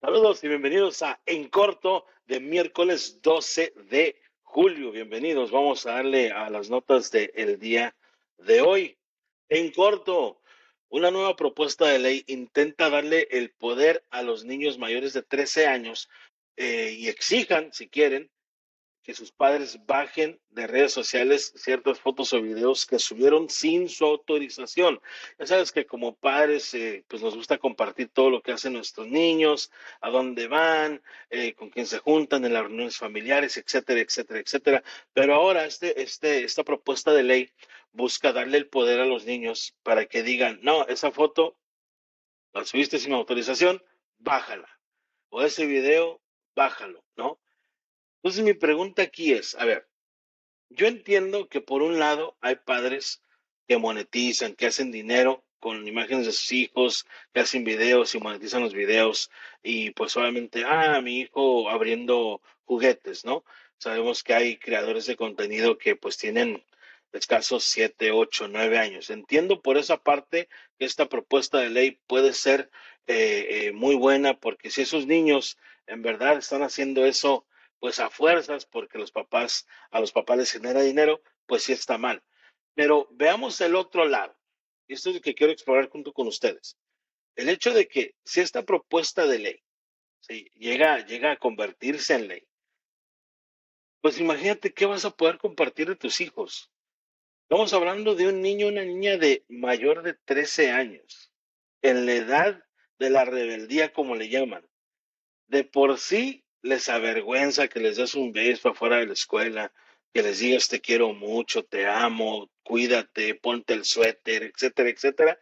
Saludos y bienvenidos a En Corto de miércoles 12 de julio. Bienvenidos. Vamos a darle a las notas del día de hoy. En corto, una nueva propuesta de ley intenta darle el poder a los niños mayores de 13 años eh, y exijan, si quieren, que sus padres bajen de redes sociales ciertas fotos o videos que subieron sin su autorización. Ya sabes que como padres, eh, pues nos gusta compartir todo lo que hacen nuestros niños, a dónde van, eh, con quién se juntan en las reuniones familiares, etcétera, etcétera, etcétera. Pero ahora este, este, esta propuesta de ley busca darle el poder a los niños para que digan, no, esa foto la subiste sin autorización, bájala. O ese video, bájalo, ¿no? Entonces mi pregunta aquí es, a ver, yo entiendo que por un lado hay padres que monetizan, que hacen dinero con imágenes de sus hijos, que hacen videos y monetizan los videos y pues obviamente, ah, mi hijo abriendo juguetes, ¿no? Sabemos que hay creadores de contenido que pues tienen escasos siete, ocho, nueve años. Entiendo por esa parte que esta propuesta de ley puede ser eh, eh, muy buena porque si esos niños en verdad están haciendo eso pues a fuerzas, porque los papás, a los papás les genera dinero, pues sí está mal. Pero veamos el otro lado. Esto es lo que quiero explorar junto con ustedes. El hecho de que si esta propuesta de ley llega, llega a convertirse en ley, pues imagínate qué vas a poder compartir de tus hijos. Estamos hablando de un niño, una niña de mayor de 13 años, en la edad de la rebeldía, como le llaman. De por sí les avergüenza que les des un beso afuera de la escuela, que les digas te quiero mucho, te amo, cuídate, ponte el suéter, etcétera, etcétera.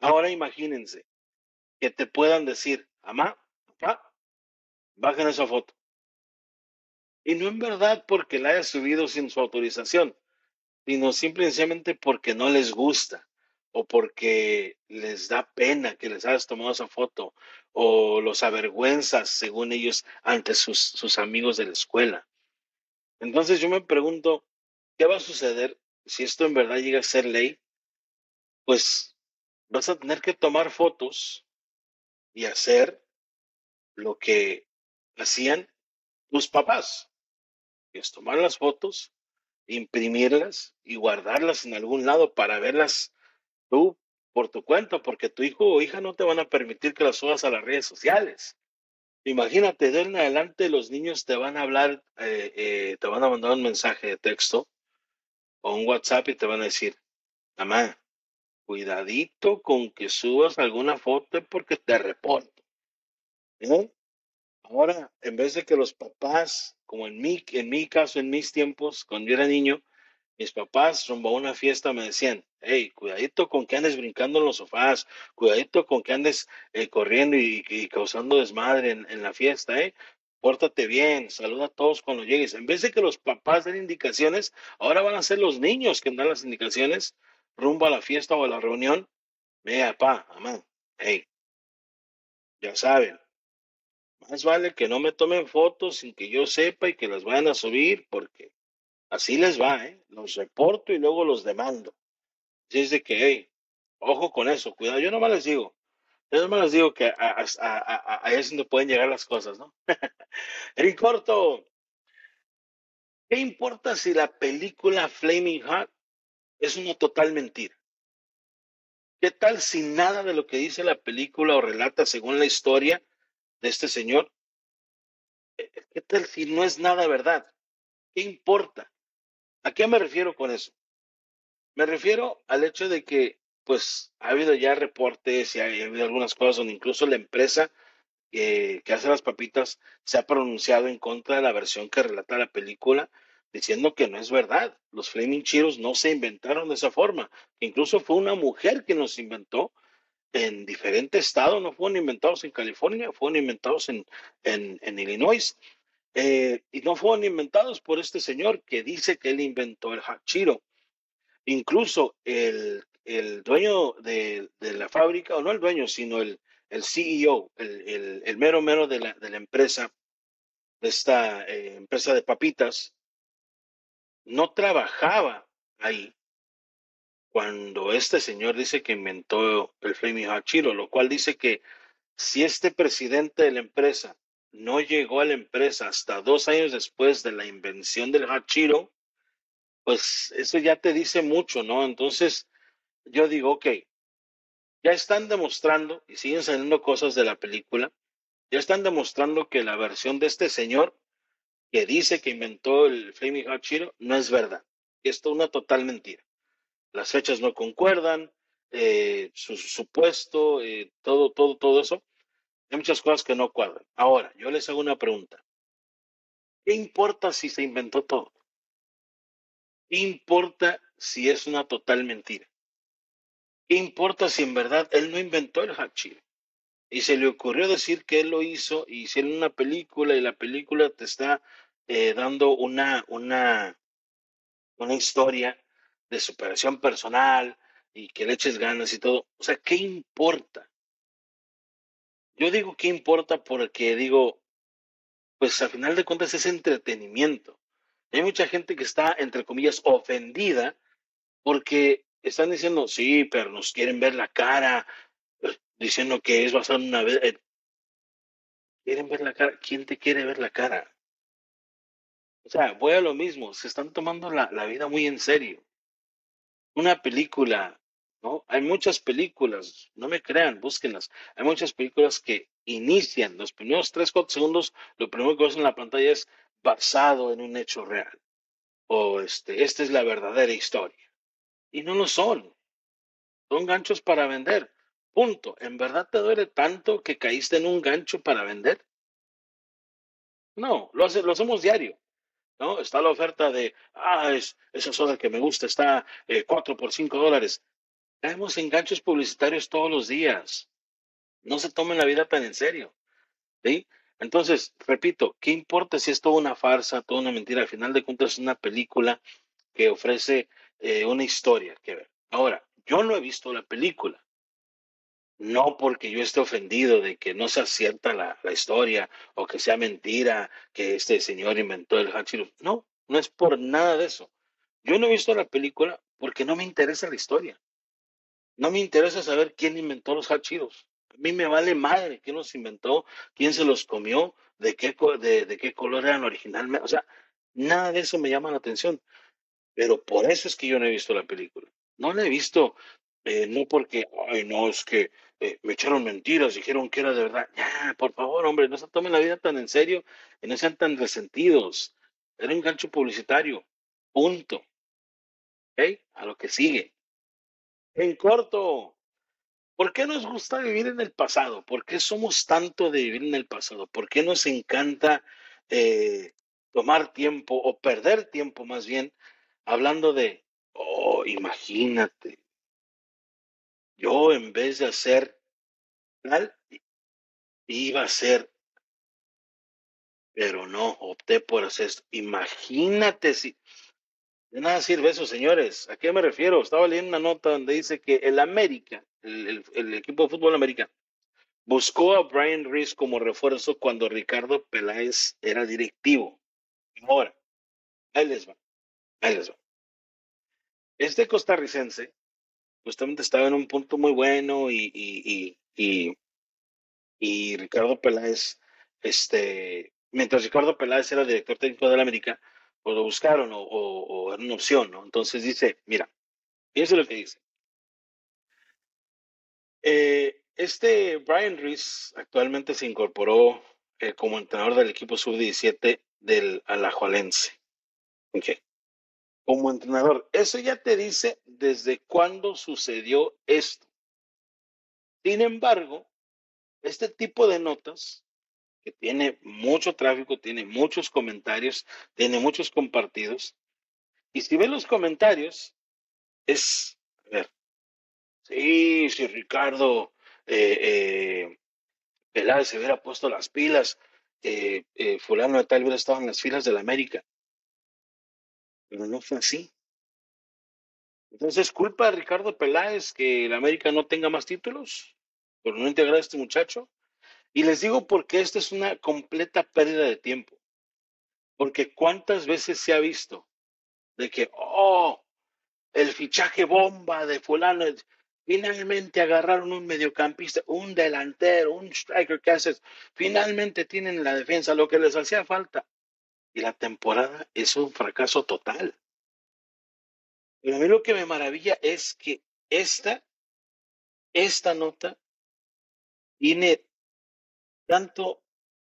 Ahora imagínense que te puedan decir, mamá, papá, bajen esa foto. Y no en verdad porque la haya subido sin su autorización, sino simplemente porque no les gusta o porque les da pena que les hayas tomado esa foto o los avergüenzas, según ellos, ante sus, sus amigos de la escuela. Entonces yo me pregunto, ¿qué va a suceder si esto en verdad llega a ser ley? Pues vas a tener que tomar fotos y hacer lo que hacían tus papás, es tomar las fotos, imprimirlas y guardarlas en algún lado para verlas tú por tu cuenta, porque tu hijo o hija no te van a permitir que las subas a las redes sociales. Imagínate, de en adelante los niños te van a hablar, eh, eh, te van a mandar un mensaje de texto o un WhatsApp y te van a decir, mamá, cuidadito con que subas alguna foto porque te reporto. ¿Eh? Ahora, en vez de que los papás, como en mi, en mi caso, en mis tiempos, cuando yo era niño, mis papás rumbo a una fiesta me decían, hey, cuidadito con que andes brincando en los sofás, cuidadito con que andes eh, corriendo y, causando desmadre en, la fiesta, eh. Pórtate bien, saluda a todos cuando llegues. En vez de que los papás den indicaciones, ahora van a ser los niños que dan las indicaciones rumbo a la fiesta o a la reunión. Vea, papá, mamá, hey, ya saben, más vale que no me tomen fotos sin que yo sepa y que las vayan a subir porque Así les va, ¿eh? Los reporto y luego los demando. De que, hey, ojo con eso, cuidado. Yo nomás les digo, yo nomás les digo que ahí es donde pueden llegar las cosas, ¿no? en corto, ¿qué importa si la película Flaming Hot es una total mentira? ¿Qué tal si nada de lo que dice la película o relata según la historia de este señor? Eh, ¿Qué tal si no es nada verdad? ¿Qué importa? ¿A qué me refiero con eso? Me refiero al hecho de que, pues, ha habido ya reportes y ha habido algunas cosas donde incluso la empresa que hace las papitas se ha pronunciado en contra de la versión que relata la película, diciendo que no es verdad. Los Flaming Cheetos no se inventaron de esa forma. Incluso fue una mujer que nos inventó en diferentes estados, no fueron inventados en California, fueron inventados en, en, en Illinois. Eh, y no fueron inventados por este señor que dice que él inventó el hachiro. Incluso el, el dueño de, de, la fábrica, o no el dueño, sino el, el CEO, el, el, mero mero de la, de la empresa, de esta eh, empresa de papitas, no trabajaba ahí cuando este señor dice que inventó el Flaming Hachiro, lo cual dice que si este presidente de la empresa no llegó a la empresa hasta dos años después de la invención del hachiro, pues eso ya te dice mucho, ¿no? Entonces, yo digo, ok, ya están demostrando, y siguen saliendo cosas de la película, ya están demostrando que la versión de este señor que dice que inventó el Flaming Hachiro no es verdad. Esto es una total mentira. Las fechas no concuerdan, eh, su supuesto, eh, todo, todo, todo eso. Hay muchas cosas que no cuadran. Ahora, yo les hago una pregunta. ¿Qué importa si se inventó todo? ¿Qué importa si es una total mentira? ¿Qué importa si en verdad él no inventó el hachiro? Y se le ocurrió decir que él lo hizo y hicieron una película y la película te está eh, dando una, una, una historia de superación personal y que le eches ganas y todo. O sea, ¿qué importa? Yo digo qué importa porque digo, pues al final de cuentas es entretenimiento. Hay mucha gente que está, entre comillas, ofendida porque están diciendo, sí, pero nos quieren ver la cara, eh, diciendo que es basado en una vez. Eh, ¿Quieren ver la cara? ¿Quién te quiere ver la cara? O sea, voy a lo mismo, se están tomando la, la vida muy en serio. Una película, ¿no? Hay muchas películas, no me crean, búsquenlas. Hay muchas películas que inician los primeros 3, 4 segundos, lo primero que ves en la pantalla es basado en un hecho real. O este, esta es la verdadera historia. Y no lo son. Son ganchos para vender. Punto. ¿En verdad te duele tanto que caíste en un gancho para vender? No, lo, hace, lo hacemos diario. ¿no? Está la oferta de, ah, es, esa soda que me gusta está eh, 4 por 5 dólares. Caemos en ganchos publicitarios todos los días. No se tomen la vida tan en serio. ¿sí? Entonces, repito, ¿qué importa si es toda una farsa, toda una mentira? Al final de cuentas es una película que ofrece eh, una historia que ver. Ahora, yo no he visto la película. No porque yo esté ofendido de que no sea cierta la, historia o que sea mentira que este señor inventó el Hachiro. No, no es por nada de eso. Yo no he visto la película porque no me interesa la historia. No me interesa saber quién inventó los Hachiros. A mí me vale madre quién los inventó, quién se los comió, de qué, de, de qué color eran originalmente. O sea, nada de eso me llama la atención. Pero por eso es que yo no he visto la película. No la he visto, eh, no porque, ay, no, es que eh, me echaron mentiras, dijeron que era de verdad. Por favor, hombre, no se tomen la vida tan en serio y no sean tan resentidos. Era un gancho publicitario. Punto. ¿Ok? A lo que sigue. En corto, ¿por qué nos gusta vivir en el pasado? ¿Por qué somos tanto de vivir en el pasado? ¿Por qué nos encanta eh, tomar tiempo o perder tiempo más bien hablando de, oh, imagínate, yo en vez de hacer tal, iba a hacer, pero no, opté por hacer esto. Imagínate si, de nada sirve eso, señores. ¿A qué me refiero? Estaba leyendo una nota donde dice que el América, el, equipo de fútbol americano, buscó a Brian Reese como refuerzo cuando Ricardo Peláez era directivo. Ahora, ahí les va, ahí les va. Este costarricense justamente estaba en un punto muy bueno y, y, y, y, Ricardo Peláez, este, mientras Ricardo Peláez era director técnico de la América, pues lo buscaron o, o, o, era una opción, ¿no? Entonces dice, mira, fíjense lo que dice. Eh, este Brian Reese actualmente se incorporó eh, como entrenador del equipo sub-17 del Alajualense. Okay como entrenador. Eso ya te dice desde cuándo sucedió esto. Sin embargo, este tipo de notas, que tiene mucho tráfico, tiene muchos comentarios, tiene muchos compartidos, y si ves los comentarios, es, a ver, sí, si Ricardo eh, eh, Peláez se hubiera puesto las pilas, eh, fulano de tal hubiera estado en las filas de la América pero no fue así. Entonces, ¿culpa de Ricardo Peláez que el América no tenga más títulos por no integrar a este muchacho? Y les digo porque esta es una completa pérdida de tiempo. Porque cuántas veces se ha visto de que, oh, el fichaje bomba de fulano, Finalmente agarraron un mediocampista, un delantero, un striker que haces. Finalmente tienen la defensa, lo que les hacía falta. Y la temporada es un fracaso total. Pero a mí lo que me maravilla es que esta, esta nota tiene tanto,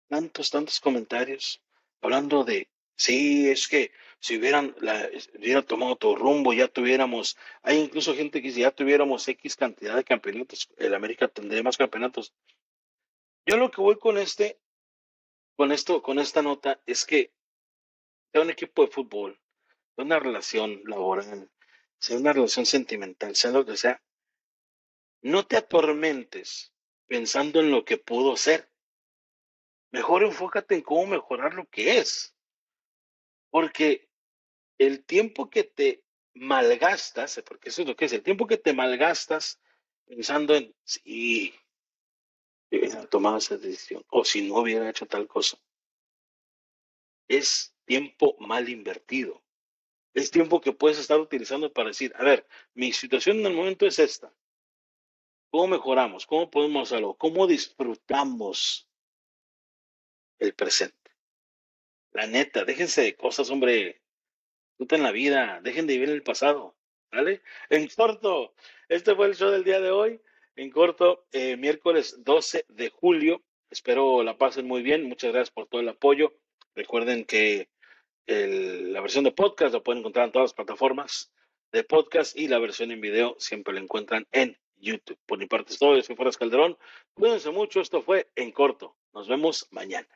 tantos, tantos comentarios hablando de, sí, es que si hubieran, la, hubiera tomado otro rumbo, ya tuviéramos, hay incluso gente que dice, ya tuviéramos X cantidad de campeonatos, el América tendría más campeonatos. Yo lo que voy con este, con esto, con esta nota, es que sea un equipo de fútbol, sea una relación laboral, sea una relación sentimental, sea lo que sea, no te atormentes pensando en lo que pudo ser. Mejor enfócate en cómo mejorar lo que es. Porque el tiempo que te malgastas, porque eso es lo que es, el tiempo que te malgastas pensando en, si hubiera tomado esa decisión, o si no hubiera hecho tal cosa, es tiempo mal invertido. Es tiempo que puedes estar utilizando para decir, a ver, mi situación en el momento es esta. ¿Cómo mejoramos? ¿Cómo podemos hacerlo? ¿Cómo disfrutamos el presente? La neta, déjense de cosas, hombre. Disfruten la vida, dejen de vivir en el pasado. ¿Vale? En corto, este fue el show del día de hoy. En corto, eh, miércoles 12 de julio. Espero la pasen muy bien. Muchas gracias por todo el apoyo. Recuerden que la versión de podcast la pueden encontrar en todas las plataformas de podcast y la versión en video siempre la encuentran en YouTube. Por mi parte es todo, yo soy Fueras Calderón. Cuídense mucho, esto fue En Corto. Nos vemos mañana.